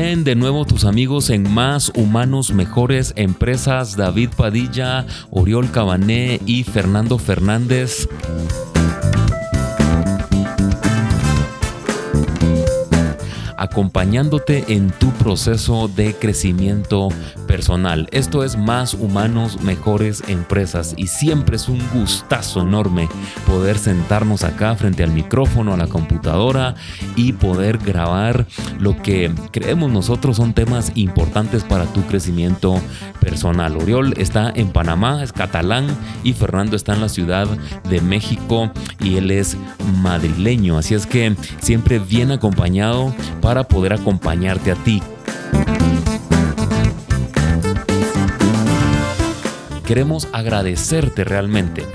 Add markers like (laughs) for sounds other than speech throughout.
bien, de nuevo tus amigos en Más Humanos Mejores Empresas, David Padilla, Oriol Cabané y Fernando Fernández. Acompañándote en tu proceso de crecimiento personal. Esto es Más Humanos, Mejores Empresas y siempre es un gustazo enorme poder sentarnos acá frente al micrófono, a la computadora y poder grabar lo que creemos nosotros son temas importantes para tu crecimiento personal. Oriol está en Panamá, es catalán y Fernando está en la Ciudad de México y él es madrileño. Así es que siempre bien acompañado poder acompañarte a ti. Queremos agradecerte realmente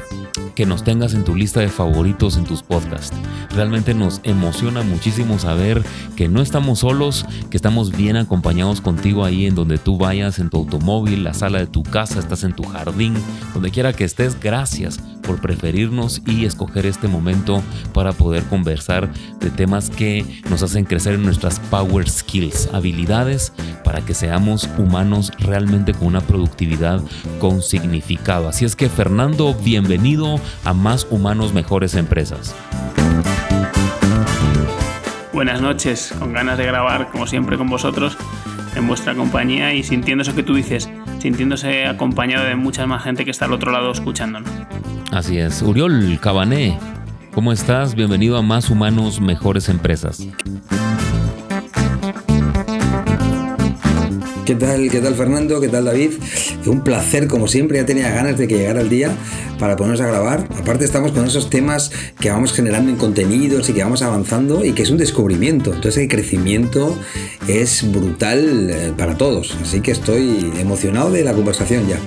que nos tengas en tu lista de favoritos en tus podcasts. Realmente nos emociona muchísimo saber que no estamos solos, que estamos bien acompañados contigo ahí en donde tú vayas, en tu automóvil, la sala de tu casa, estás en tu jardín, donde quiera que estés. Gracias por preferirnos y escoger este momento para poder conversar de temas que nos hacen crecer en nuestras power skills, habilidades para que seamos humanos realmente con una productividad con significado. Así es que Fernando, bienvenido a Más Humanos Mejores Empresas. Buenas noches, con ganas de grabar como siempre con vosotros en vuestra compañía y sintiendo eso que tú dices, sintiéndose acompañado de mucha más gente que está al otro lado escuchándonos. Así es. Uriol Cabané, ¿cómo estás? Bienvenido a Más Humanos, Mejores Empresas. ¿Qué tal, qué tal Fernando? ¿Qué tal David? Un placer, como siempre, ya tenía ganas de que llegara el día para ponernos a grabar. Aparte estamos con esos temas que vamos generando en contenidos y que vamos avanzando y que es un descubrimiento. Entonces el crecimiento es brutal eh, para todos. Así que estoy emocionado de la conversación ya.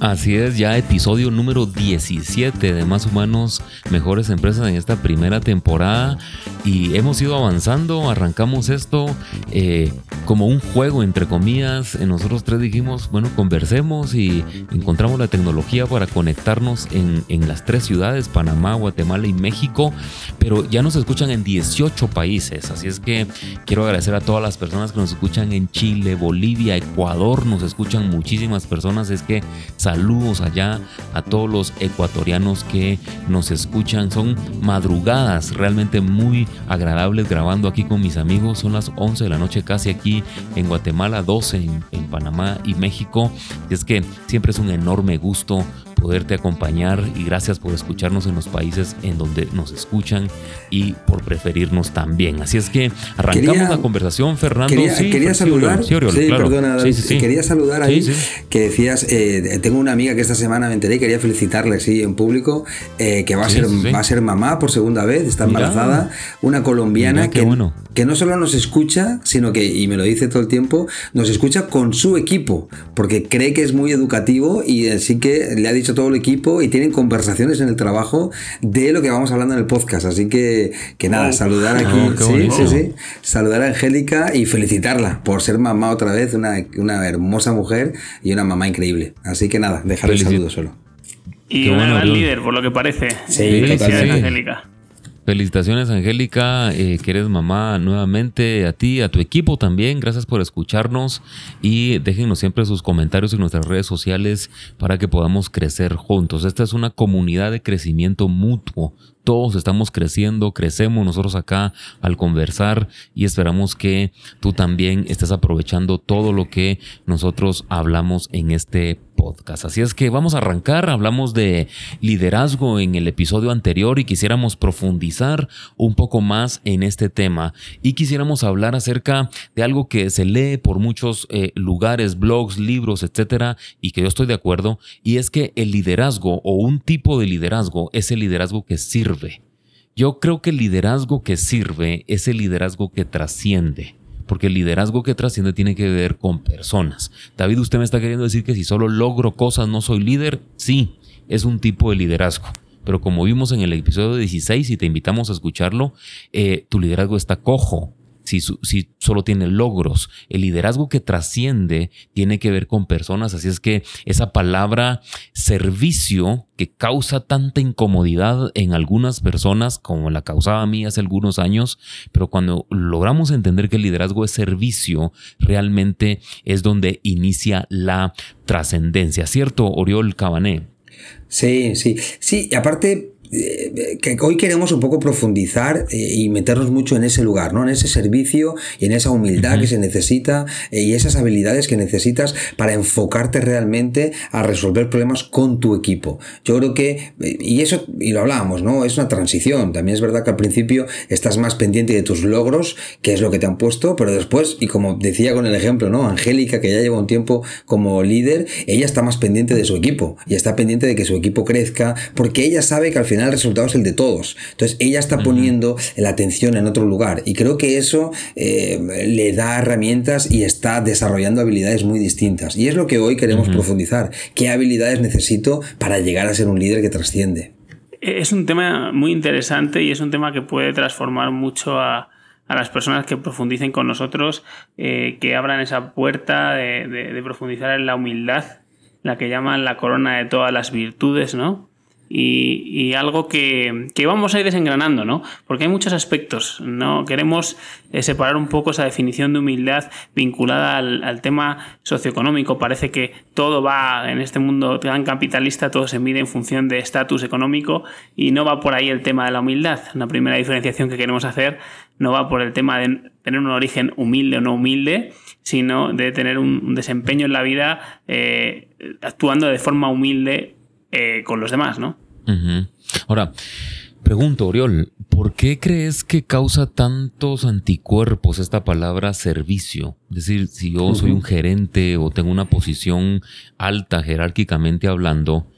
Así es, ya episodio número 17 de Más Humanos, Mejores Empresas en esta primera temporada. Y hemos ido avanzando, arrancamos esto eh, como un juego entre comillas, nosotros tres dijimos, bueno, conversemos y encontramos la tecnología para conectarnos en, en las tres ciudades, Panamá, Guatemala y México, pero ya nos escuchan en 18 países, así es que quiero agradecer a todas las personas que nos escuchan en Chile, Bolivia, Ecuador, nos escuchan muchísimas personas, es que Saludos allá a todos los ecuatorianos que nos escuchan. Son madrugadas realmente muy agradables grabando aquí con mis amigos. Son las 11 de la noche casi aquí en Guatemala, 12 en, en Panamá y México. Y es que siempre es un enorme gusto poderte acompañar y gracias por escucharnos en los países en donde nos escuchan y por preferirnos también. Así es que arrancamos la conversación, Fernando. Quería, sí, quería saludar. Sí, perdona, quería saludar ahí que decías, eh, tengo una amiga que esta semana me enteré y quería felicitarle así en público, eh, que va a, ser, va a ser mamá por segunda vez, está embarazada, una colombiana que, que no solo nos escucha, sino que, y me lo dice todo el tiempo, nos escucha con su equipo, porque cree que es muy educativo y así que le ha dicho todo el equipo y tienen conversaciones en el trabajo de lo que vamos hablando en el podcast. Así que, que nada, oh. saludar aquí, oh, sí, sí, sí, saludar a Angélica y felicitarla por ser mamá otra vez, una, una hermosa mujer y una mamá increíble. Así que nada, dejar el saludo solo. Y una gran líder, por lo que parece. Sí, Felicidades, Angélica. Felicitaciones, Angélica, eh, que eres mamá nuevamente, a ti, a tu equipo también. Gracias por escucharnos y déjenos siempre sus comentarios en nuestras redes sociales para que podamos crecer juntos. Esta es una comunidad de crecimiento mutuo todos estamos creciendo, crecemos nosotros acá al conversar y esperamos que tú también estés aprovechando todo lo que nosotros hablamos en este podcast. Así es que vamos a arrancar, hablamos de liderazgo en el episodio anterior y quisiéramos profundizar un poco más en este tema y quisiéramos hablar acerca de algo que se lee por muchos eh, lugares, blogs, libros, etcétera, y que yo estoy de acuerdo, y es que el liderazgo o un tipo de liderazgo es el liderazgo que sirve yo creo que el liderazgo que sirve es el liderazgo que trasciende, porque el liderazgo que trasciende tiene que ver con personas. David, usted me está queriendo decir que si solo logro cosas no soy líder. Sí, es un tipo de liderazgo. Pero como vimos en el episodio 16 y te invitamos a escucharlo, eh, tu liderazgo está cojo si, solo tiene logros. El liderazgo que trasciende tiene que ver con personas, así es que esa palabra servicio que causa tanta incomodidad en algunas personas como la causaba a mí hace algunos años, pero cuando logramos entender que el liderazgo es servicio, realmente es donde inicia la trascendencia, ¿cierto, Oriol Cabané? Sí, sí, sí, y aparte que hoy queremos un poco profundizar eh, y meternos mucho en ese lugar, ¿no? En ese servicio y en esa humildad que se necesita eh, y esas habilidades que necesitas para enfocarte realmente a resolver problemas con tu equipo. Yo creo que, y eso, y lo hablábamos, ¿no? Es una transición. También es verdad que al principio estás más pendiente de tus logros, que es lo que te han puesto, pero después, y como decía con el ejemplo, ¿no? Angélica, que ya lleva un tiempo como líder, ella está más pendiente de su equipo y está pendiente de que su equipo crezca, porque ella sabe que al final el resultado es el de todos. Entonces ella está poniendo la atención en otro lugar y creo que eso eh, le da herramientas y está desarrollando habilidades muy distintas. Y es lo que hoy queremos profundizar. ¿Qué habilidades necesito para llegar a ser un líder que trasciende? Es un tema muy interesante y es un tema que puede transformar mucho a, las personas que profundicen con nosotros, eh, que abran esa puerta de profundizar en la humildad, la que llaman la corona de todas las virtudes, ¿no? Y, algo que, vamos a ir desengranando, ¿no? Porque hay muchos aspectos, ¿no? Queremos eh, separar un poco esa definición de humildad vinculada al, tema socioeconómico. Parece que todo va en este mundo tan capitalista, todo se mide en función de estatus económico y no va por ahí el tema de la humildad. Una primera diferenciación que queremos hacer no va por el tema de tener un origen humilde o no humilde, sino de tener un, desempeño en la vida eh, actuando de forma humilde eh, con los demás, ¿no? Ahora, pregunto, Oriol, ¿por qué crees que causa tantos anticuerpos esta palabra servicio? Es decir, si yo soy un gerente o tengo una posición alta jerárquicamente hablando,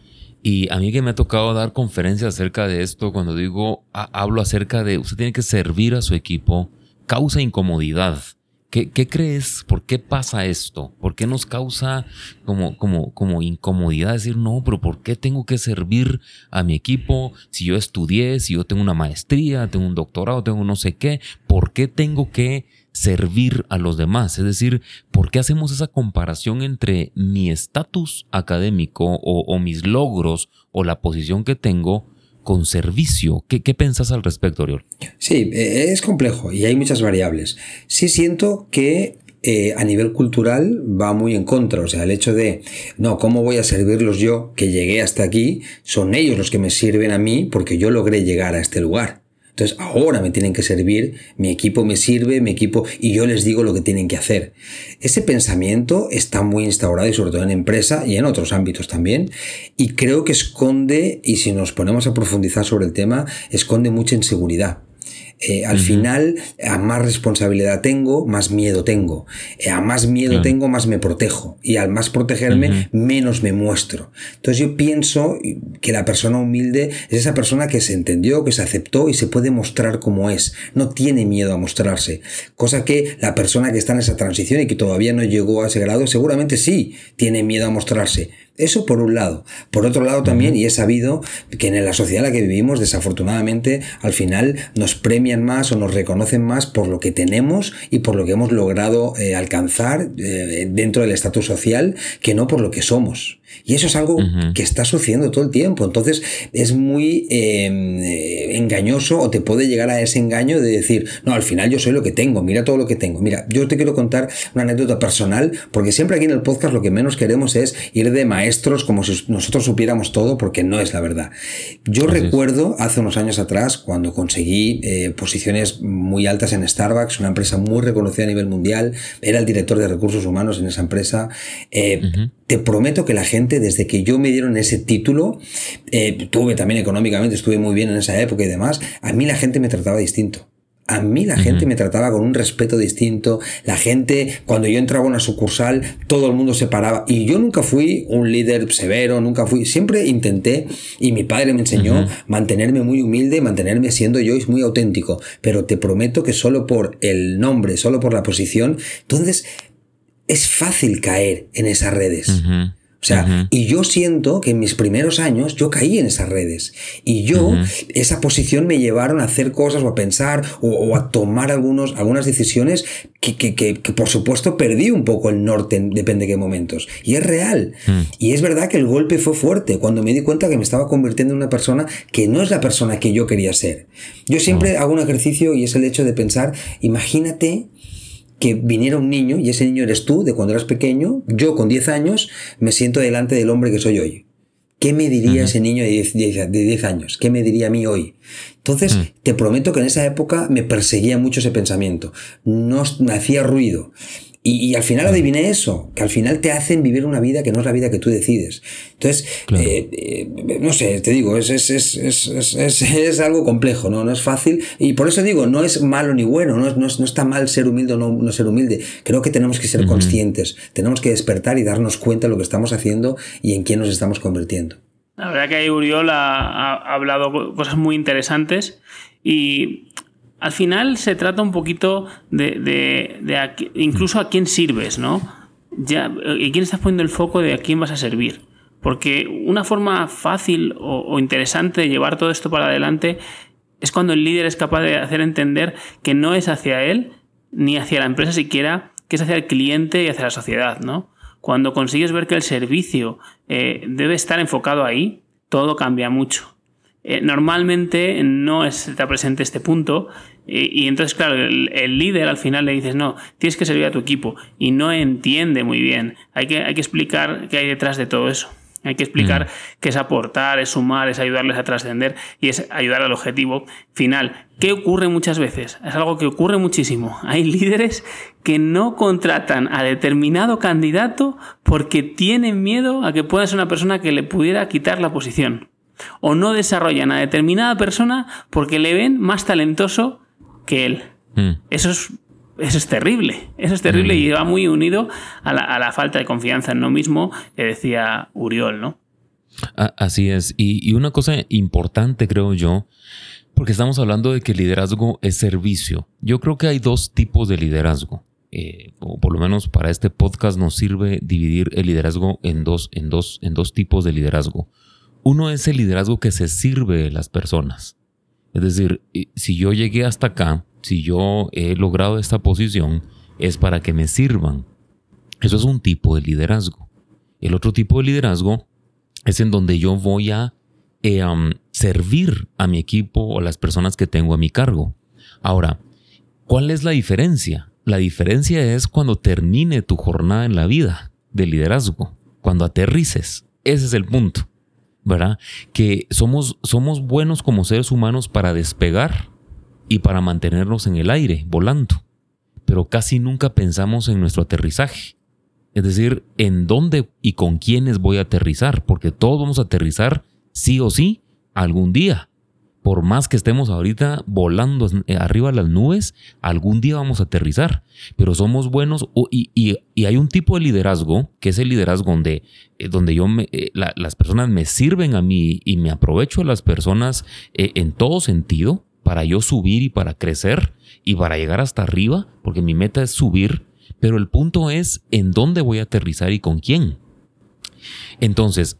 y a mí que me ha tocado dar conferencias acerca de esto, cuando digo, hablo acerca de, usted tiene que servir a su equipo, causa incomodidad. ¿Qué, crees? ¿Por qué pasa esto? ¿Por qué nos causa como, como, como incomodidad decir, no, pero ¿por qué tengo que servir a mi equipo si yo estudié, si yo tengo una maestría, tengo un doctorado, tengo no sé qué? ¿Por qué tengo que servir a los demás? Es decir, ¿por qué hacemos esa comparación entre mi estatus académico o, o mis logros o la posición que tengo? Con servicio. ¿Qué, qué pensás al respecto, Oriol? Sí, eh, es complejo y hay muchas variables. Sí siento que eh, a nivel cultural va muy en contra. O sea, el hecho de, no, ¿cómo voy a servirlos yo que llegué hasta aquí? Son ellos los que me sirven a mí porque yo logré llegar a este lugar. Entonces ahora me tienen que servir, mi equipo me sirve, mi equipo, y yo les digo lo que tienen que hacer. Ese pensamiento está muy instaurado y sobre todo en empresa y en otros ámbitos también, y creo que esconde, y si nos ponemos a profundizar sobre el tema, esconde mucha inseguridad. Eh, al final, a más responsabilidad tengo, más miedo tengo. Eh, a más miedo tengo, más me protejo. Y al más protegerme, menos me muestro. Entonces yo pienso que la persona humilde es esa persona que se entendió, que se aceptó y se puede mostrar como es. No tiene miedo a mostrarse. Cosa que la persona que está en esa transición y que todavía no llegó a ese grado, seguramente sí tiene miedo a mostrarse eso por un lado. Por otro lado también, y he sabido que en la sociedad en la que vivimos, desafortunadamente, al final nos premian más o nos reconocen más por lo que tenemos y por lo que hemos logrado eh, alcanzar eh, dentro del estatus social que no por lo que somos. Y eso es algo que está sucediendo todo el tiempo. Entonces es muy em, eh, engañoso o te puede llegar a ese engaño de decir, no, al final yo soy lo que tengo, mira todo lo que tengo. Mira, yo te quiero contar una anécdota personal, porque siempre aquí en el podcast lo que menos queremos es ir de maestros como si nosotros supiéramos todo, porque no es la verdad. Yo recuerdo hace unos años atrás, cuando conseguí eh, posiciones muy altas en Starbucks, una empresa muy reconocida a nivel mundial, era el director de recursos humanos en esa empresa. Eh, te prometo que la gente, desde que yo me dieron ese título, eh, tuve también económicamente, estuve muy bien en esa época y demás, a mí la gente me trataba distinto. A mí la gente me trataba con un respeto distinto. La gente, cuando yo entraba a una sucursal, todo el mundo se paraba. Y yo nunca fui un líder severo, nunca fui. Siempre intenté, y mi padre me enseñó, mantenerme muy humilde, mantenerme siendo yo y muy auténtico. Pero te prometo que solo por el nombre, solo por la posición, entonces es fácil caer en esas redes. O sea, y yo siento que en mis primeros años yo caí en esas redes. Y yo, esa posición me llevaron a hacer cosas o a pensar o, a tomar algunos, algunas decisiones que, que, que, por supuesto perdí un poco el norte, depende de qué momentos. Y es real. Mm. Y es verdad que el golpe fue fuerte cuando me di cuenta que me estaba convirtiendo en una persona que no es la persona que yo quería ser. Yo siempre hago un ejercicio y es el hecho de pensar, imagínate que viniera un niño y ese niño eres tú de cuando eras pequeño, yo con 10 años me siento delante del hombre que soy hoy. ¿Qué me diría ese niño de 10, años? ¿Qué me diría a mí hoy? Entonces, mm. te prometo que en esa época me perseguía mucho ese pensamiento. No me hacía ruido. Y, al final adiviné eso, que al final te hacen vivir una vida que no es la vida que tú decides. Entonces, eh, eh, no sé, te digo, es, es, es, (laughs) es, algo complejo, ¿no? no es fácil. Y por eso digo, no es malo ni bueno, no, no, no está mal ser humilde o no, no, ser humilde. Creo que tenemos que ser conscientes, tenemos que despertar y darnos cuenta de lo que estamos haciendo y en quién nos estamos convirtiendo. La verdad que ahí Uriol ha hablado cosas muy interesantes y al final se trata un poquito de, incluso a quién sirves, ¿no? Ya, ¿Y quién estás poniendo el foco de a quién vas a servir? Porque una forma fácil o, interesante de llevar todo esto para adelante es cuando el líder es capaz de hacer entender que no es hacia él ni hacia la empresa siquiera, que es hacia el cliente y hacia la sociedad, ¿no? Cuando consigues ver que el servicio eh, debe estar enfocado ahí, todo cambia mucho. Eh, normalmente no está presente este punto y, entonces, claro, el, líder al final le dices, no, tienes que servir a tu equipo y no entiende muy bien. Hay que, hay que explicar qué hay detrás de todo eso. Hay que explicar mm. que es aportar, es sumar, es ayudarles a trascender y es ayudar al objetivo final. ¿Qué ocurre muchas veces? Es algo que ocurre muchísimo. Hay líderes que no contratan a determinado candidato porque tienen miedo a que pueda ser una persona que le pudiera quitar la posición o no desarrollan a determinada persona porque le ven más talentoso que él. Mm. Eso es eso es terrible, eso es terrible mm. y va muy unido a la, falta de confianza en uno mismo que decía Uriol, ¿no? Así es. Y, una cosa importante, creo yo, porque estamos hablando de que liderazgo es servicio. Yo creo que hay dos tipos de liderazgo. Eh, o por lo menos para este podcast nos sirve dividir el liderazgo en dos, en dos, en dos tipos de liderazgo. Uno es el liderazgo que se sirve de las personas. Es decir, si yo llegué hasta acá, si yo he logrado esta posición, es para que me sirvan. Eso es un tipo de liderazgo. El otro tipo de liderazgo es en donde yo voy a eh, servir a mi equipo o a las personas que tengo a mi cargo. Ahora, ¿cuál es la diferencia? La diferencia es cuando termine tu jornada en la vida de liderazgo, cuando aterrices. Ese es el punto. Que somos, somos buenos como seres humanos para despegar y para mantenernos en el aire, volando, pero casi nunca pensamos en nuestro aterrizaje. Es decir, en dónde y con quiénes voy a aterrizar, porque todos vamos a aterrizar sí o sí algún día por más que estemos ahorita volando eh, arriba de las nubes, algún día vamos a aterrizar. Pero somos buenos y, hay un tipo de liderazgo, que es el liderazgo donde, eh, donde yo me, eh, las personas me sirven a mí y me aprovecho de las personas en todo sentido para yo subir y para crecer y para llegar hasta arriba, porque mi meta es subir. Pero el punto es en dónde voy a aterrizar y con quién. Entonces,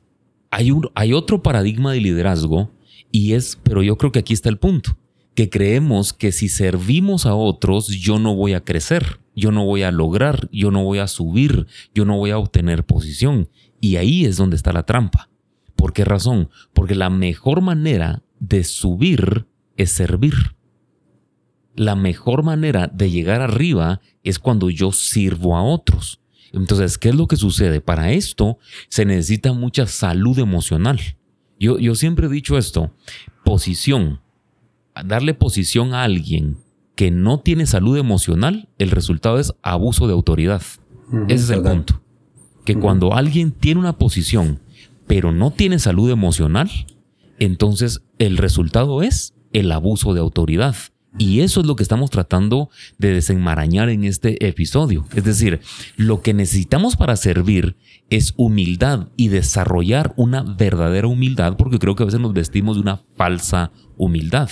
hay, un, hay otro paradigma de liderazgo y es, pero yo creo que aquí está el punto, que creemos que si servimos a otros, yo no voy a crecer, yo no voy a lograr, yo no voy a subir, yo no voy a obtener posición. Y ahí es donde está la trampa. ¿Por qué razón? Porque la mejor manera de subir es servir. La mejor manera de llegar arriba es cuando yo sirvo a otros. Entonces, ¿qué es lo que sucede? Para esto se necesita mucha salud emocional. Yo, siempre he dicho esto, posición, darle posición a alguien que no tiene salud emocional, el resultado es abuso de autoridad. Ese es el punto. Que cuando alguien tiene una posición, pero no tiene salud emocional, entonces el resultado es el abuso de autoridad. Y eso es lo que estamos tratando de desenmarañar en este episodio. Es decir, lo que necesitamos para servir es humildad y desarrollar una verdadera humildad, porque creo que a veces nos vestimos de una falsa humildad.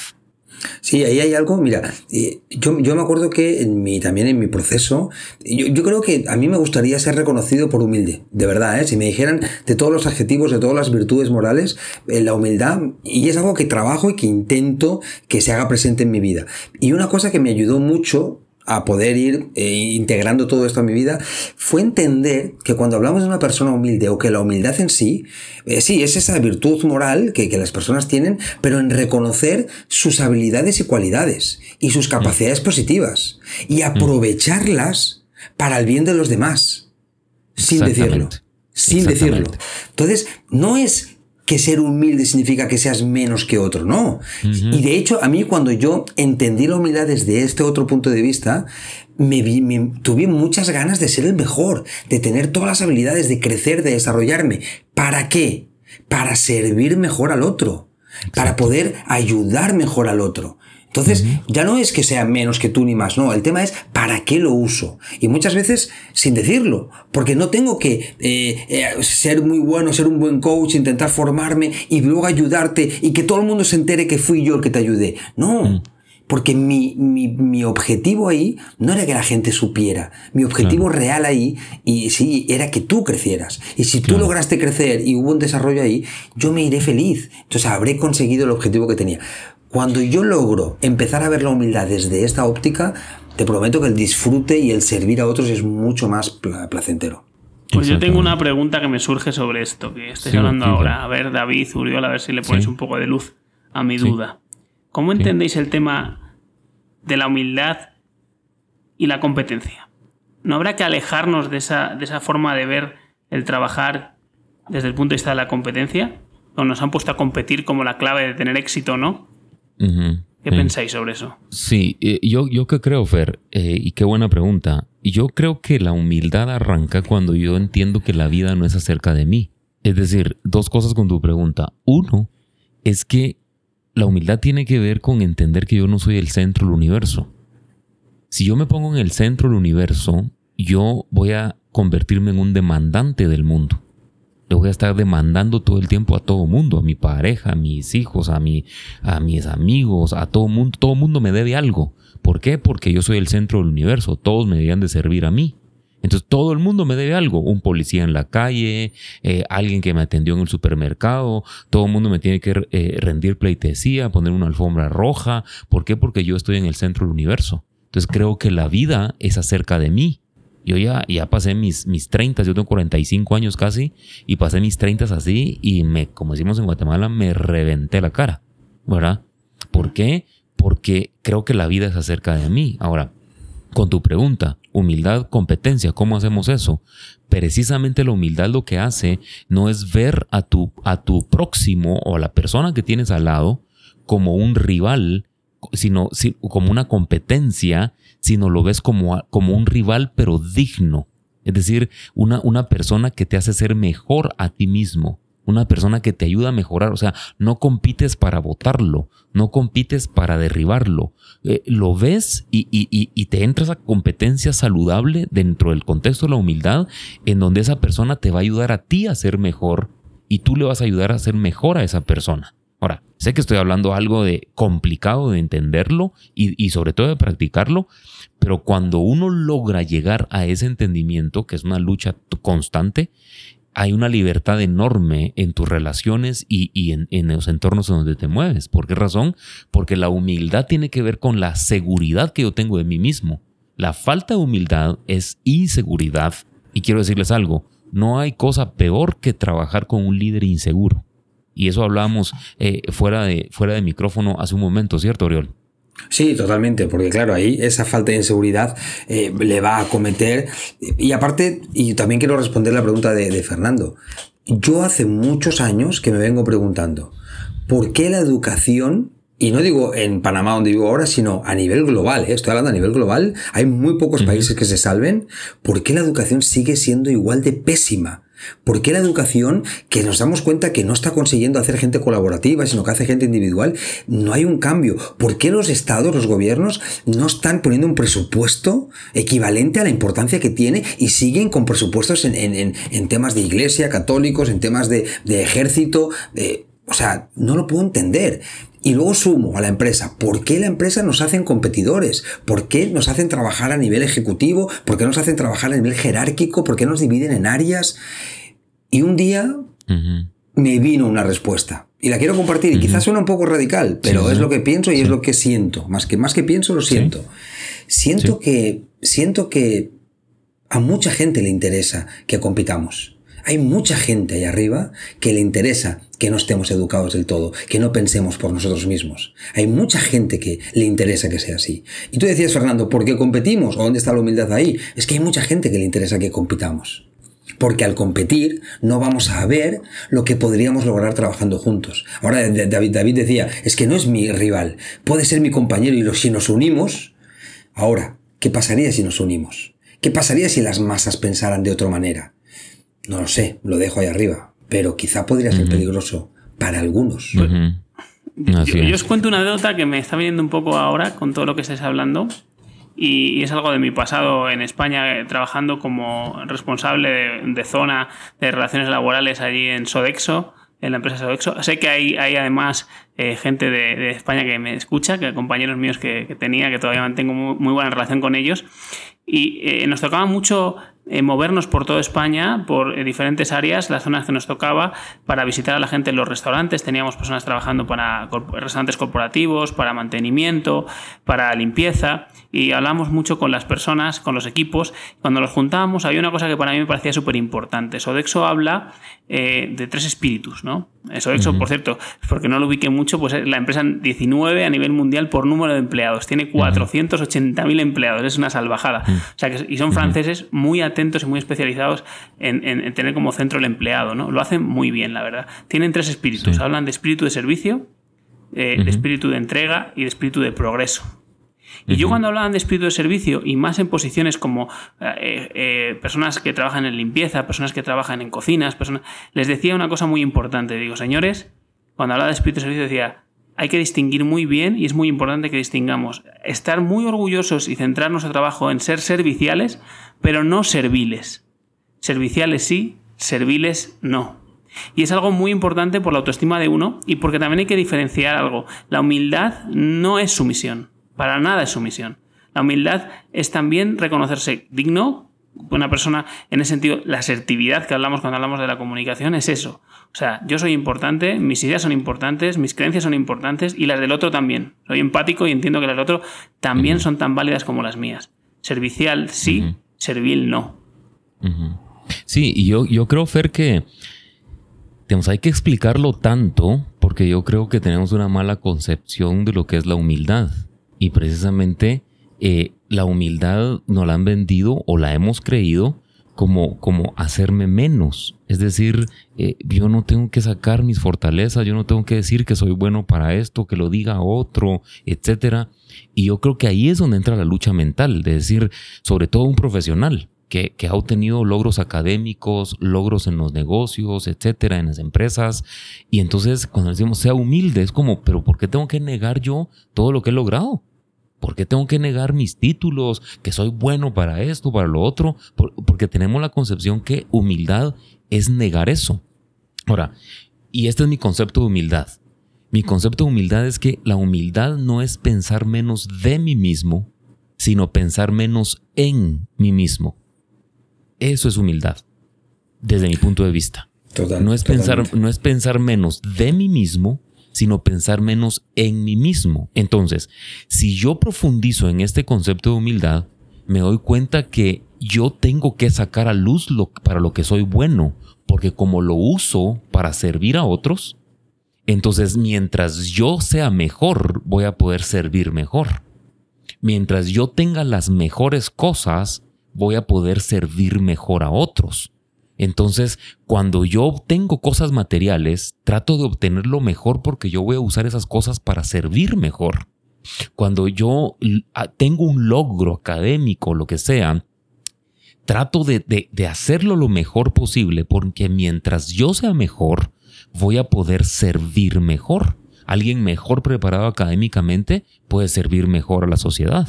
Sí, ahí hay algo, mira, eh, yo, yo me acuerdo que en mi, también en mi proceso, yo, yo, creo que a mí me gustaría ser reconocido por humilde, de verdad, ¿eh? si me dijeran de todos los adjetivos, de todas las virtudes morales, eh, la humildad, y es algo que trabajo y que intento que se haga presente en mi vida. Y una cosa que me ayudó mucho a poder ir eh, integrando todo esto a mi vida, fue entender que cuando hablamos de una persona humilde o que la humildad en sí, eh, sí, es esa virtud moral que, que, las personas tienen, pero en reconocer sus habilidades y cualidades y sus capacidades positivas y aprovecharlas para el bien de los demás, sin decirlo. Sin decirlo. Entonces, no es que ser humilde significa que seas menos que otro, no. Y de hecho, a mí cuando yo entendí la humildad desde este otro punto de vista, me, vi, tuve muchas ganas de ser el mejor, de tener todas las habilidades, de crecer, de desarrollarme. ¿Para qué? Para servir mejor al otro, para poder ayudar mejor al otro. Entonces, ya no es que sea menos que tú ni más, no, el tema es para qué lo uso. Y muchas veces sin decirlo, porque no tengo que eh, eh, ser muy bueno, ser un buen coach, intentar formarme y luego ayudarte y que todo el mundo se entere que fui yo el que te ayudé. No. Mm. Porque mi, mi, objetivo ahí no era que la gente supiera. Mi objetivo real ahí, y sí, era que tú crecieras. Y si tú lograste crecer y hubo un desarrollo ahí, yo me iré feliz. Entonces habré conseguido el objetivo que tenía. Cuando yo logro empezar a ver la humildad desde esta óptica, te prometo que el disfrute y el servir a otros es mucho más placentero. Pues yo tengo una pregunta que me surge sobre esto, que estoy hablando ahora. A ver, David, Uriol, a ver si le pones un poco de luz a mi duda. ¿Cómo entendéis el tema de la humildad y la competencia? ¿No habrá que alejarnos de esa, de esa forma de ver el trabajar desde el punto de vista de la competencia? ¿O nos han puesto a competir como la clave de tener éxito ¿Qué pensáis sobre eso? Sí, eh, yo, yo que creo, Fer, eh, y qué buena pregunta. Yo creo que la humildad arranca cuando yo entiendo que la vida no es acerca de mí. Es decir, dos cosas con tu pregunta. Uno, es que la humildad tiene que ver con entender que yo no soy el centro del universo. Si yo me pongo en el centro del universo, yo voy a convertirme en un demandante del mundo le voy a estar demandando todo el tiempo a todo mundo, a mi pareja, a mis hijos, a, mi, a mis amigos, a todo mundo. Todo mundo me debe algo. ¿Por qué? Porque yo soy el centro del universo. Todos me debían de servir a mí. Entonces todo el mundo me debe algo. Un policía en la calle, eh, alguien que me atendió en el supermercado. Todo el mundo me tiene que eh, rendir pleitesía, poner una alfombra roja. ¿Por qué? Porque yo estoy en el centro del universo. Entonces creo que la vida es acerca de mí. Yo ya, ya pasé mis, mis 30, yo tengo 45 años casi, y pasé mis 30 así y me, como decimos en Guatemala, me reventé la cara, ¿verdad? ¿Por qué? Porque creo que la vida es acerca de mí. Ahora, con tu pregunta, humildad, competencia, ¿cómo hacemos eso? Precisamente la humildad lo que hace no es ver a tu, a tu próximo o a la persona que tienes al lado como un rival, sino como una competencia sino lo ves como, como un rival pero digno. Es decir, una, una persona que te hace ser mejor a ti mismo, una persona que te ayuda a mejorar. O sea, no compites para votarlo, no compites para derribarlo. Eh, lo ves y, y, te entras a competencia saludable dentro del contexto de la humildad, en donde esa persona te va a ayudar a ti a ser mejor y tú le vas a ayudar a ser mejor a esa persona. Ahora, sé que estoy hablando algo de complicado de entenderlo y, sobre todo de practicarlo, pero cuando uno logra llegar a ese entendimiento, que es una lucha constante, hay una libertad enorme en tus relaciones y, en, los entornos en donde te mueves. ¿Por qué razón? Porque la humildad tiene que ver con la seguridad que yo tengo de mí mismo. La falta de humildad es inseguridad. Y quiero decirles algo, no hay cosa peor que trabajar con un líder inseguro. Y eso hablábamos eh, fuera, de, fuera de micrófono hace un momento, ¿cierto, Oriol? Sí, totalmente, porque claro, ahí esa falta de inseguridad eh, le va a cometer. Y aparte, y también quiero responder la pregunta de, de Fernando. Yo hace muchos años que me vengo preguntando, ¿por qué la educación y no digo en Panamá donde vivo ahora, sino a nivel global, ¿eh? estoy hablando a nivel global, hay muy pocos países que se salven, ¿por qué la educación sigue siendo igual de pésima? ¿Por qué la educación, que nos damos cuenta que no está consiguiendo hacer gente colaborativa, sino que hace gente individual, no hay un cambio? ¿Por qué los estados, los gobiernos, no están poniendo un presupuesto equivalente a la importancia que tiene y siguen con presupuestos en, temas de iglesia, católicos, en temas de, ejército? O sea, no lo puedo entender. Y luego sumo a la empresa. ¿Por qué la empresa nos hacen competidores? ¿Por qué nos hacen trabajar a nivel ejecutivo? ¿Por qué nos hacen trabajar a nivel jerárquico? ¿Por qué nos dividen en áreas? Y un día me vino una respuesta. Y la quiero compartir. Y quizás suena un poco radical, pero es lo que pienso y es lo que siento. Más que, más que pienso, lo siento. Siento que, siento que a mucha gente le interesa que compitamos. Hay mucha gente ahí arriba que le interesa que no estemos educados del todo, que no pensemos por nosotros mismos. Hay mucha gente que le interesa que sea así. Y tú decías, Fernando, ¿por qué competimos? ¿O dónde está la humildad ahí? Es que hay mucha gente que le interesa que compitamos. Porque al competir no vamos a ver lo que podríamos lograr trabajando juntos. Ahora David, David decía, es que no es mi rival, puede ser mi compañero y si nos unimos, ahora, ¿qué pasaría si nos unimos? ¿Qué pasaría si las masas pensaran de otra manera? No lo sé, lo dejo ahí arriba, pero quizá podría ser peligroso para algunos. yo, os cuento una anécdota que me está viniendo un poco ahora con todo lo que estáis hablando y, es algo de mi pasado en España, eh, trabajando como responsable de, zona de relaciones laborales allí en Sodexo, en la empresa Sodexo. Sé que hay, hay además eh, gente de, España que me escucha, que compañeros míos que, tenía, que todavía mantengo muy, buena relación con ellos. Y eh, nos tocaba mucho eh, movernos por toda España, por eh, diferentes áreas, las zonas que nos tocaba, para visitar a la gente en los restaurantes. Teníamos personas trabajando para restaurantes corporativos, para mantenimiento, para limpieza, y hablamos mucho con las personas, con los equipos. Cuando los juntábamos, había una cosa que para mí me parecía súper importante. Sodexo habla eh, de tres espíritus, ¿no? Sodexo, por cierto, porque no lo ubique mucho, pues es la empresa 19 a nivel mundial por número de empleados. Tiene 480.000 empleados, es una salvajada. O sea, que, y son franceses muy atentos y muy especializados en, tener como centro el empleado, ¿no? Lo hacen muy bien, la verdad. Tienen tres espíritus. Hablan de espíritu de servicio, eh, de espíritu de entrega y de espíritu de progreso. Y yo cuando hablaban de espíritu de servicio y más en posiciones como eh, eh, personas que trabajan en limpieza, personas que trabajan en cocinas, personas, les decía una cosa muy importante. Digo, señores, cuando hablaba de espíritu de servicio decía, hay que distinguir muy bien y es muy importante que distingamos. Estar muy orgullosos y centrar nuestro trabajo en ser serviciales, pero no serviles. Serviciales sí, serviles no. Y es algo muy importante por la autoestima de uno y porque también hay que diferenciar algo. La humildad no es sumisión, para nada es sumisión. La humildad es también reconocerse digno, buena persona, en ese sentido, la asertividad que hablamos cuando hablamos de la comunicación es eso. O sea, yo soy importante, mis ideas son importantes, mis creencias son importantes y las del otro también. Soy empático y entiendo que las del otro también son tan válidas como las mías. Servicial sí, servil no. Sí, y yo, yo creo, Fer, que hay que explicarlo tanto porque yo creo que tenemos una mala concepción de lo que es la humildad. Y precisamente eh, la humildad nos la han vendido o la hemos creído como, como hacerme menos. Es decir, eh, yo no tengo que sacar mis fortalezas, yo no tengo que decir que soy bueno para esto, que lo diga otro, etc. Y yo creo que ahí es donde entra la lucha mental, de decir, sobre todo un profesional. Que, que, ha obtenido logros académicos, logros en los negocios, etcétera, en las empresas. Y entonces, cuando decimos sea humilde, es como, pero ¿por qué tengo que negar yo todo lo que he logrado? ¿Por qué tengo que negar mis títulos? Que soy bueno para esto, para lo otro. porque tenemos la concepción que humildad es negar eso. Ahora, y este es mi concepto de humildad. Mi concepto de humildad es que la humildad no es pensar menos de mí mismo, sino pensar menos en mí mismo. Eso es humildad, desde mi punto de vista. no, es pensar, no es pensar menos de mí mismo, sino pensar menos en mí mismo. Entonces, si yo profundizo en este concepto de humildad, me doy cuenta que yo tengo que sacar a luz lo, para lo que soy bueno, porque como lo uso para servir a otros, entonces mientras yo sea mejor, voy a poder servir mejor. Mientras yo tenga las mejores cosas, voy a poder servir mejor a otros. Entonces, cuando yo obtengo cosas materiales, trato de obtener lo mejor porque yo voy a usar esas cosas para servir mejor. Cuando yo tengo un logro académico, lo que sea, trato de, hacerlo lo mejor posible porque mientras yo sea mejor, voy a poder servir mejor. Alguien mejor preparado académicamente puede servir mejor a la sociedad.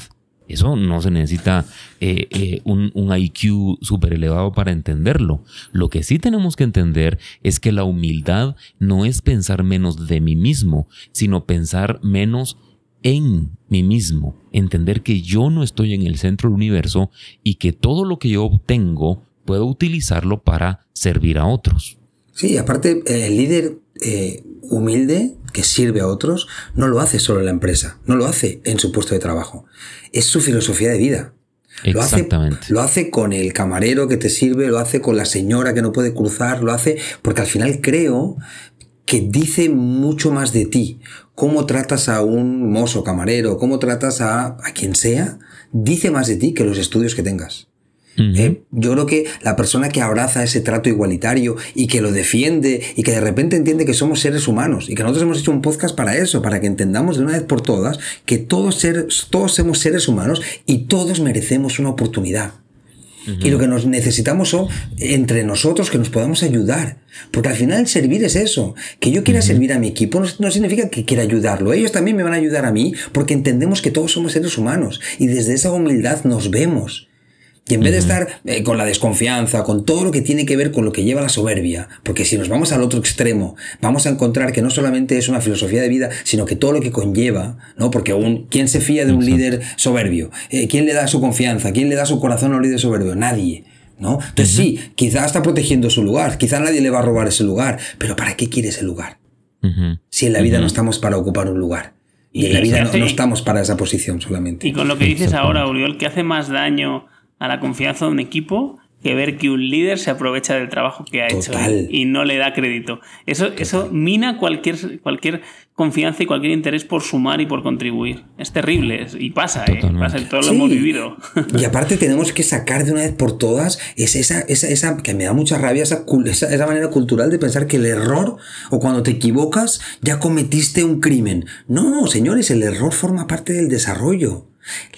Eso no se necesita eh, eh, un, un, IQ súper elevado para entenderlo. Lo que sí tenemos que entender es que la humildad no es pensar menos de mí mismo, sino pensar menos en mí mismo. Entender que yo no estoy en el centro del universo y que todo lo que yo obtengo puedo utilizarlo para servir a otros. Sí, aparte, el líder eh, humilde que sirve a otros no lo hace solo en la empresa, no lo hace en su puesto de trabajo. Es su filosofía de vida. Lo hace, lo hace con el camarero que te sirve, lo hace con la señora que no puede cruzar, lo hace porque al final creo que dice mucho más de ti. Cómo tratas a un mozo camarero, cómo tratas a, a quien sea, dice más de ti que los estudios que tengas. ¿Eh? Yo creo que la persona que abraza ese trato igualitario y que lo defiende y que de repente entiende que somos seres humanos y que nosotros hemos hecho un podcast para eso, para que entendamos de una vez por todas que todos, seres, todos somos seres humanos y todos merecemos una oportunidad. Y lo que nos necesitamos son entre nosotros que nos podamos ayudar. Porque al final servir es eso. Que yo quiera servir a mi equipo no, significa que quiera ayudarlo. Ellos también me van a ayudar a mí porque entendemos que todos somos seres humanos. Y desde esa humildad nos vemos. Y en vez de estar eh, con la desconfianza, con todo lo que tiene que ver con lo que lleva la soberbia, porque si nos vamos al otro extremo, vamos a encontrar que no solamente es una filosofía de vida, sino que todo lo que conlleva, ¿no? Porque un, ¿quién se fía de un líder soberbio? Eh, ¿Quién le da su confianza? ¿Quién le da su corazón a un líder soberbio? Nadie. ¿No? Entonces sí, quizá está protegiendo su lugar, quizá nadie le va a robar ese lugar, pero ¿para qué quiere ese lugar? Si en la vida no estamos para ocupar un lugar. Y, en la vida no, no, estamos para esa posición solamente. Y con lo que dices ahora, Uriol, ¿qué hace más daño a la confianza de un equipo que ver que un líder se aprovecha del trabajo que ha hecho y no le da crédito. Eso, eso mina cualquier, cualquier confianza y cualquier interés por sumar y por contribuir. Es terrible y pasa, ¿eh? pasa, todo lo hemos vivido. Y aparte tenemos que sacar de una vez por todas esa, esa, esa que me da mucha rabia, esa, esa, esa manera cultural de pensar que el error o cuando te equivocas ya cometiste un crimen. No, señores, el error forma parte del desarrollo.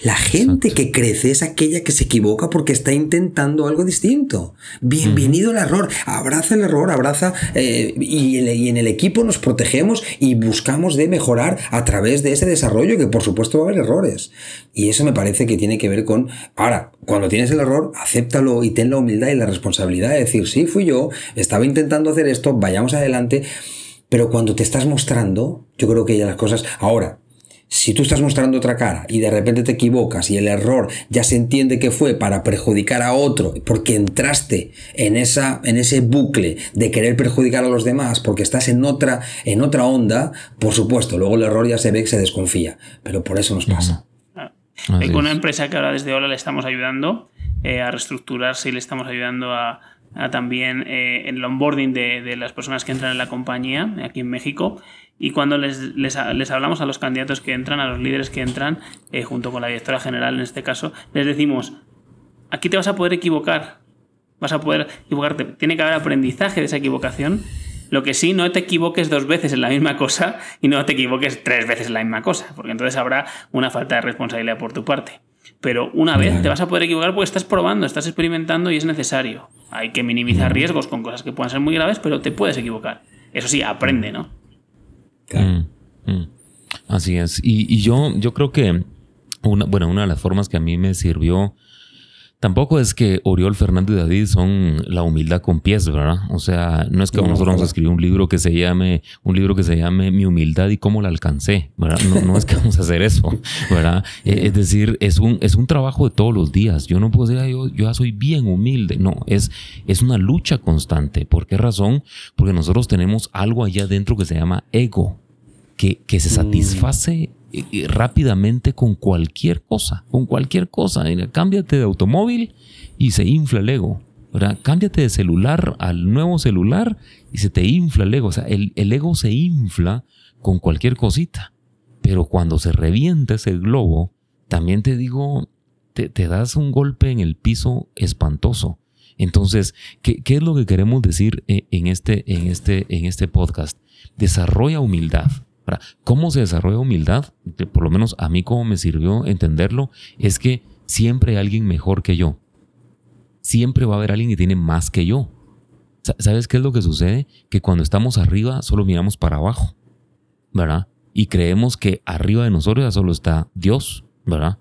La gente que crece es aquella que se equivoca porque está intentando algo distinto. Bienvenido al error. Abraza el error, abraza eh, y, en el equipo nos protegemos y buscamos de mejorar a través de ese desarrollo que por supuesto va a haber errores. Y eso me parece que tiene que ver con, ahora, cuando tienes el error, acéptalo y ten la humildad y la responsabilidad de decir, sí, fui yo, estaba intentando hacer esto, vayamos adelante. Pero cuando te estás mostrando, yo creo que ya las cosas, ahora, si tú estás mostrando otra cara y de repente te equivocas y el error ya se entiende que fue para perjudicar a otro porque entraste en, esa, en ese bucle de querer perjudicar a los demás porque estás en otra, en otra onda, por supuesto, luego el error ya se ve que se desconfía, pero por eso nos pasa. Hay una empresa que ahora desde Hola le estamos ayudando eh, a reestructurarse y le estamos ayudando a, también eh, en el onboarding de, de, las personas que entran en la compañía aquí en México y cuando les, les, hablamos a los candidatos que entran, a los líderes que entran, eh, junto con la directora general en este caso, les decimos, aquí te vas a poder equivocar, vas a poder equivocarte, tiene que haber aprendizaje de esa equivocación. Lo que sí, no te equivoques dos veces en la misma cosa y no te equivoques tres veces en la misma cosa, porque entonces habrá una falta de responsabilidad por tu parte. Pero una vez te vas a poder equivocar porque estás probando, estás experimentando y es necesario. Hay que minimizar riesgos con cosas que puedan ser muy graves, pero te puedes equivocar. Eso sí, aprende, ¿no? Mm, mm. Así es. Y, yo, yo creo que una, bueno, una de las formas que a mí me sirvió Tampoco es que Oriol, Fernando y David son la humildad con pies, ¿verdad? O sea, no es que nosotros vamos a escribir un libro que se llame, un libro que se llame Mi humildad y cómo la alcancé, ¿verdad? No, es que vamos a hacer eso, ¿verdad? Eh, es decir, es un, es un trabajo de todos los días. Yo no puedo decir, yo, yo ya soy bien humilde. No, es, es una lucha constante. ¿Por qué razón? Porque nosotros tenemos algo allá adentro que se llama ego, que, se satisface rápidamente con cualquier cosa, con cualquier cosa. Cámbiate de automóvil y se infla el ego. Cámbiate de celular al nuevo celular y se te infla el ego. O sea, el, ego se infla con cualquier cosita. Pero cuando se revienta ese globo, también te digo, te, das un golpe en el piso espantoso. Entonces, ¿qué, ¿qué, es lo que queremos decir eh, en este, en este, en este podcast? Desarrolla humildad. ¿Cómo se desarrolla humildad? Por lo menos a mí como me sirvió entenderlo, es que siempre hay alguien mejor que yo. Siempre va a haber alguien que tiene más que yo. ¿Sabes qué es lo que sucede? Que cuando estamos arriba solo miramos para abajo, ¿verdad? Y creemos que arriba de nosotros ya solo está Dios, ¿verdad?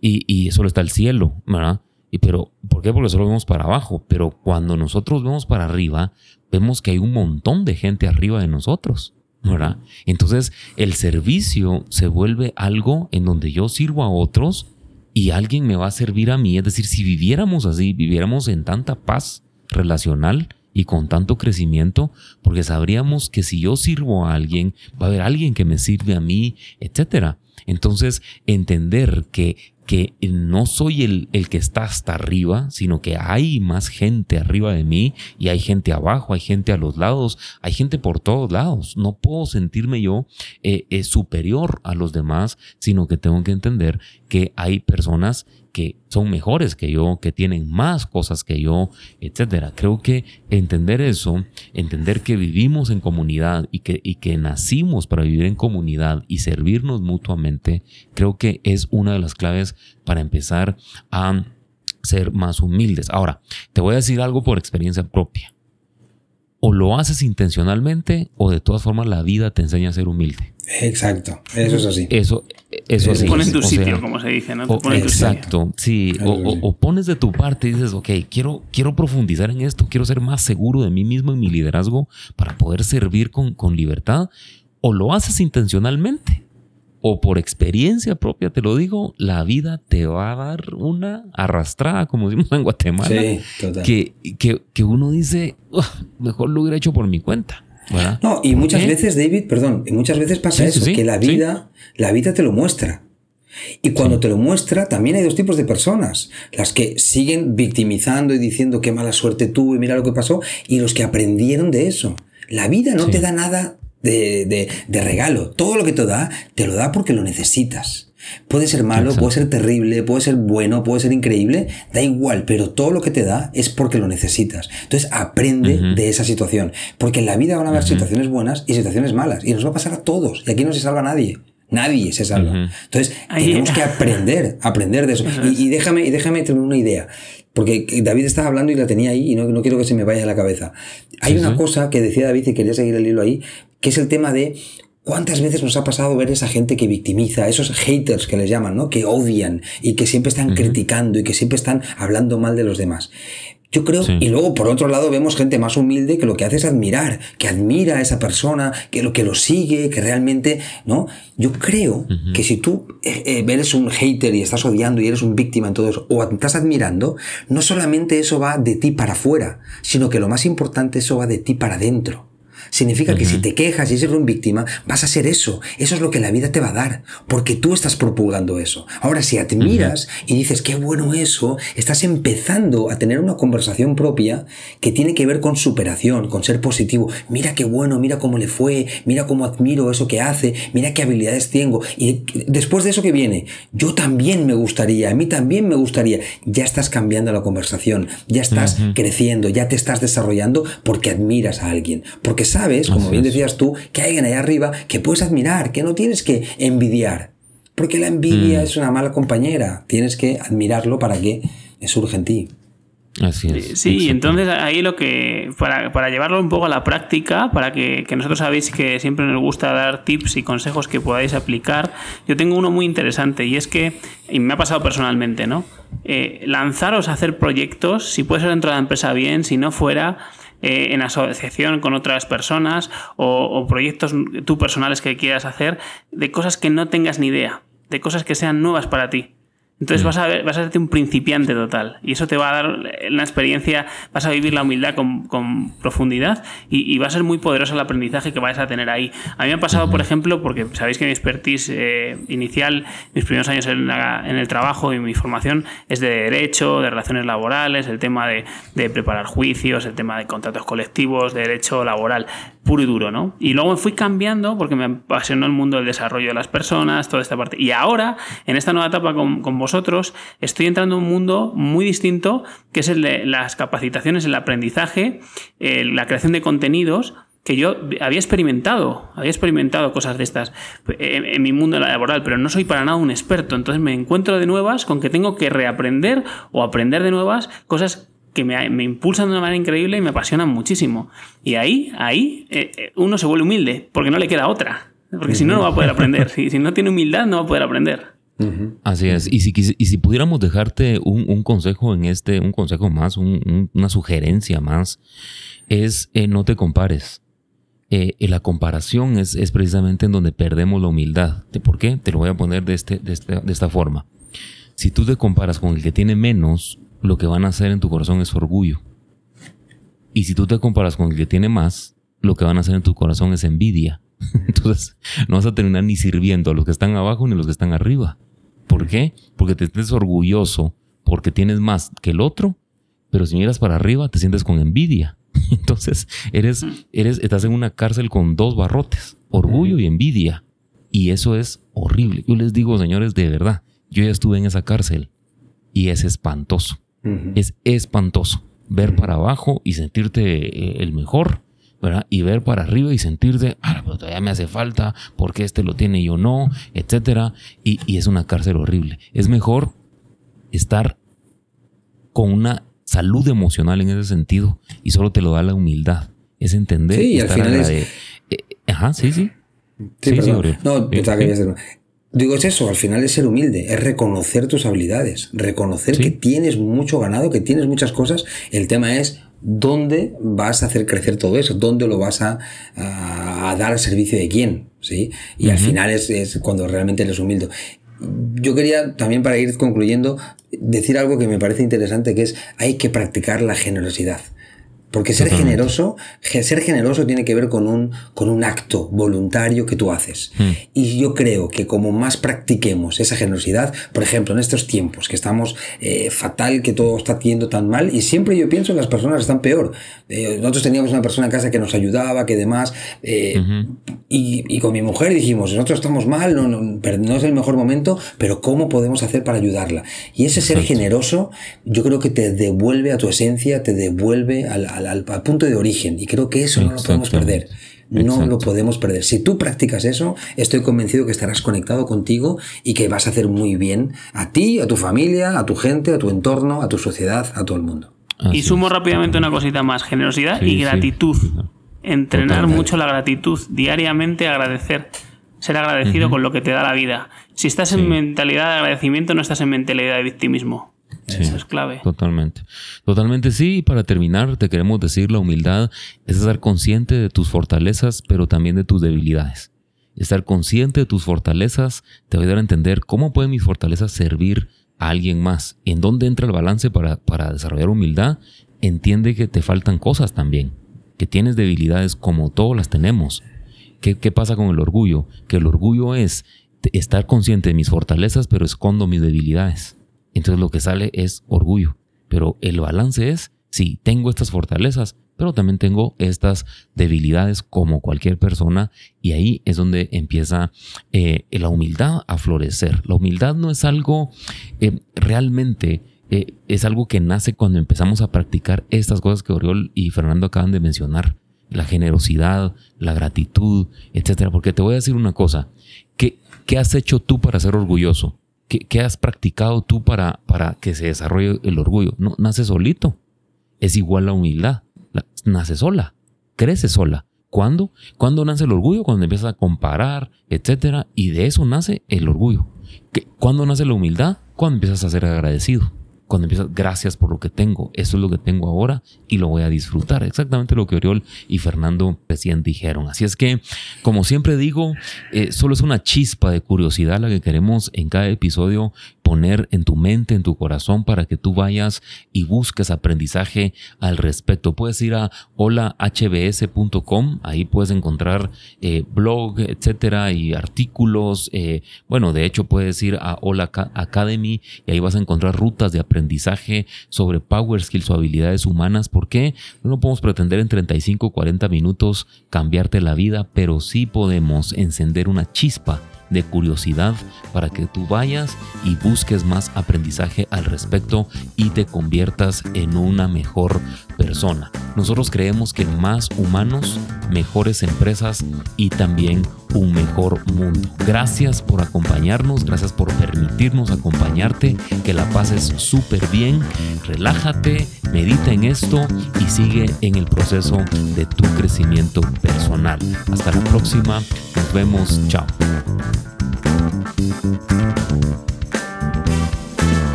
y, y solo está el cielo, ¿verdad? Y pero, ¿por qué? Porque solo vemos para abajo. Pero cuando nosotros vemos para arriba, vemos que hay un montón de gente arriba de nosotros. Entonces, el servicio se vuelve algo en donde yo sirvo a otros y alguien me va a servir a mí. Es decir, si viviéramos así, viviéramos en tanta paz relacional y con tanto crecimiento, porque sabríamos que si yo sirvo a alguien, va a haber alguien que me sirve a mí, etcétera. Entonces, entender que que no soy el, el, que está hasta arriba, sino que hay más gente arriba de mí y hay gente abajo, hay gente a los lados, hay gente por todos lados. No puedo sentirme yo eh, eh, superior a los demás, sino que tengo que entender que hay personas que son mejores que yo, que tienen más cosas que yo, etcétera. Creo que entender eso, entender que vivimos en comunidad y que, y que nacimos para vivir en comunidad y servirnos mutuamente, creo que es una de las claves para empezar a ser más humildes. Ahora, te voy a decir algo por experiencia propia. O lo haces intencionalmente o de todas formas la vida te enseña a ser humilde. Exacto, eso es así. Eso, eso Te pones en tu sitio, como se dice, ¿no? exacto, sí. O, pones de tu parte y dices, ok, quiero, quiero profundizar en esto, quiero ser más seguro de mí mismo y mi liderazgo para poder servir con, con libertad. O lo haces intencionalmente o por experiencia propia, te lo digo, la vida te va a dar una arrastrada, como decimos en Guatemala, sí, total. Que, que, que, uno dice, mejor lo hubiera hecho por mi cuenta. No, y muchas veces, David, perdón, y muchas veces pasa eso, que la vida, la vida te lo muestra. Y cuando te lo muestra, también hay dos tipos de personas. Las que siguen victimizando y diciendo qué mala suerte tuve, mira lo que pasó, y los que aprendieron de eso. La vida no te da nada de, de, regalo. Todo lo que te da, te lo da porque lo necesitas. Puede ser malo, puede ser terrible, puede ser bueno, puede ser increíble, da igual, pero todo lo que te da es porque lo necesitas. Entonces aprende de esa situación, porque en la vida van a haber situaciones buenas y situaciones malas, y nos va a pasar a todos, y aquí no se salva nadie. Nadie se salva. Entonces, tenemos que aprender, aprender de eso. Y, déjame, y déjame tener una idea. Porque David estaba hablando y la tenía ahí y no, no quiero que se me vaya a la cabeza. Hay una cosa que decía David y quería seguir el hilo ahí, que es el tema de ¿Cuántas veces nos ha pasado ver esa gente que victimiza, esos haters que les llaman, ¿no? Que odian y que siempre están criticando y que siempre están hablando mal de los demás? Yo creo, y luego por otro lado vemos gente más humilde que lo que hace es admirar, que admira a esa persona, que lo que lo sigue, que realmente, ¿no? Yo creo que si tú eh, eh, eres un hater y estás odiando y eres un víctima en todo eso, o estás admirando, no solamente eso va de ti para afuera, sino que lo más importante, eso va de ti para adentro. Significa que si te quejas y eres un víctima, vas a ser eso. Eso es lo que la vida te va a dar, porque tú estás propulgando eso. Ahora, si admiras y dices, qué bueno eso, estás empezando a tener una conversación propia que tiene que ver con superación, con ser positivo. Mira qué bueno, mira cómo le fue, mira cómo admiro eso que hace, mira qué habilidades tengo. Y después de eso que viene, yo también me gustaría, a mí también me gustaría. Ya estás cambiando la conversación, ya estás creciendo, ya te estás desarrollando porque admiras a alguien, porque sabes como bien decías tú, que hay alguien ahí arriba que puedes admirar, que no tienes que envidiar. Porque la envidia mm. es una mala compañera. Tienes que admirarlo para que surja en ti. Así es. Sí, entonces ahí lo que, para, llevarlo un poco a la práctica, para que, nosotros sabéis que siempre nos gusta dar tips y consejos que podáis aplicar, yo tengo uno muy interesante y es que, y me ha pasado personalmente, ¿no? Eh, lanzaros a hacer proyectos, si puede ser dentro de la empresa bien, si no fuera, eh, en asociación con otras personas o, proyectos tú personales que quieras hacer de cosas que no tengas ni idea, de cosas que sean nuevas para ti. Entonces mm. vas a, ver, vas a hacerte un principiante total y eso te va a dar una experiencia, vas a vivir la humildad con, profundidad y, va a ser muy poderoso el aprendizaje que vais a tener ahí. A mí me ha pasado, por ejemplo, porque sabéis que mi expertise eh, inicial, mis primeros años en, el trabajo y mi formación es de derecho, de relaciones laborales, el tema de, de preparar juicios, el tema de contratos colectivos, de derecho laboral puro y duro, ¿no? Y luego me fui cambiando porque me apasionó el mundo del desarrollo de las personas, toda esta parte. Y ahora, en esta nueva etapa con, con vosotros, estoy entrando en un mundo muy distinto, que es el de las capacitaciones, el aprendizaje, la creación de contenidos, que yo había experimentado, había experimentado cosas de estas en, en, mi mundo laboral, pero no soy para nada un experto. Entonces me encuentro de nuevas con que tengo que reaprender o aprender de nuevas cosas que me, me, impulsan de una manera increíble y me apasionan muchísimo. Y ahí, ahí eh, eh, uno se vuelve humilde, porque no le queda otra. Porque si no, no va a poder aprender. (laughs) Si, si no tiene humildad, no va a poder aprender. Así es. Y si, y si pudiéramos dejarte un, consejo en este, un consejo más, una sugerencia más, es eh, no te compares. Eh, la comparación es, es, precisamente en donde perdemos la humildad. ¿Por qué? Te lo voy a poner de, este, de, este, de esta forma. Si tú te comparas con el que tiene menos, lo que van a hacer en tu corazón es orgullo. Y si tú te comparas con el que tiene más, lo que van a hacer en tu corazón es envidia. (laughs) Entonces, no vas a terminar ni sirviendo a los que están abajo ni a los que están arriba. ¿Por qué? Porque te sientes orgulloso porque tienes más que el otro, pero si miras para arriba te sientes con envidia. (laughs) Entonces, eres, eres, estás en una cárcel con dos barrotes, orgullo y envidia. Y eso es horrible. Yo les digo, señores, de verdad, yo ya estuve en esa cárcel y es espantoso. Es espantoso ver para abajo y sentirte eh, el mejor y ver para arriba y sentirte, ah, pero todavía me hace falta, porque este lo tiene y yo no, etcétera. Y, es una cárcel horrible. Es mejor estar con una salud emocional en ese sentido y solo te lo da la humildad. Es entender. Sí, y al final es... Eh, ajá, sí, sí. Sí, sí, No, pensaba que hacer... Digo, es eso, al final es ser humilde, es reconocer tus habilidades, reconocer que tienes mucho ganado, que tienes muchas cosas. El tema es dónde vas a hacer crecer todo eso, dónde lo vas a, dar al servicio de quién, ¿sí? Y al final es, cuando realmente eres humilde. Yo quería también para ir concluyendo decir algo que me parece interesante, que es hay que practicar la generosidad. Porque ser generoso, ser generoso tiene que ver con un, con un acto voluntario que tú haces. Hmm. Y yo creo que como más practiquemos esa generosidad, por ejemplo, en estos tiempos que estamos eh, fatal, que todo está yendo tan mal, y siempre yo pienso que las personas están peor. Eh, nosotros teníamos una persona en casa que nos ayudaba, que demás, eh, y, y, con mi mujer dijimos, nosotros estamos mal, no, no, no, es el mejor momento, pero ¿cómo podemos hacer para ayudarla? Y ese ser generoso, yo creo que te devuelve a tu esencia, te devuelve al al, punto de origen. Y creo que eso no lo podemos perder. No lo podemos perder. Si tú practicas eso, estoy convencido que estarás conectado contigo y que vas a hacer muy bien a ti, a tu familia, a tu gente, a tu entorno, a tu sociedad, a todo el mundo. y sumo rápidamente una cosita más, generosidad y gratitud. Entrenar mucho la gratitud, diariamente agradecer, ser agradecido con lo que te da la vida. Si estás en mentalidad de agradecimiento, no estás en mentalidad de victimismo. Eso es clave. Totalmente. Totalmente sí. Y para terminar, te queremos decir, la humildad es estar consciente de tus fortalezas, pero también de tus debilidades. Estar consciente de tus fortalezas te va a ayudar a entender cómo pueden mis fortalezas servir a alguien más. ¿En dónde entra el balance para, para desarrollar humildad? Entiende que te faltan cosas también, que tienes debilidades como todos las tenemos. ¿Qué, ¿Qué pasa con el orgullo? Que el orgullo es estar consciente de mis fortalezas, pero escondo mis debilidades. Entonces lo que sale es orgullo. Pero el balance es, sí, tengo estas fortalezas, pero también tengo estas debilidades como cualquier persona y ahí es donde empieza eh, la humildad a florecer. La humildad no es algo eh, realmente... Eh, es algo que nace cuando empezamos a practicar estas cosas que Oriol y Fernando acaban de mencionar. La generosidad, la gratitud, etcétera. Porque te voy a decir una cosa. ¿Qué, qué has hecho tú para ser orgulloso? ¿Qué, has practicado tú para, para que se desarrolle el orgullo? No, nace solito. Es igual la humildad. nace sola. Crece sola. ¿Cuándo? ¿Cuándo nace el orgullo? Cuando empiezas a comparar, etcétera. Y de eso nace el orgullo. ¿Cuándo nace la humildad? Cuando empiezas a ser agradecido cuando empiezas, gracias por lo que tengo, eso es lo que tengo ahora y lo voy a disfrutar. Exactamente lo que Oriol y Fernando recién dijeron. Así es que, como siempre digo, eh, solo es una chispa de curiosidad la que queremos en cada episodio poner en tu mente, en tu corazón, para que tú vayas y busques aprendizaje al respecto. Puedes ir a holahbs.com, ahí puedes encontrar eh, blog, etcétera, y artículos. Eh, bueno, de hecho, puedes ir a Hola Academy y ahí vas a encontrar rutas de aprendizaje sobre Power Skills o habilidades humanas. ¿Por qué? No podemos pretender en 35 o 40 minutos cambiarte la vida, pero sí podemos encender una chispa de curiosidad para que tú vayas y busques más aprendizaje al respecto y te conviertas en una mejor persona. Nosotros creemos que más humanos, mejores empresas y también un mejor mundo. Gracias por acompañarnos, gracias por permitirnos acompañarte, que la pases súper bien, relájate, medita en esto y sigue en el proceso de tu crecimiento personal. Hasta la próxima, nos vemos, chao.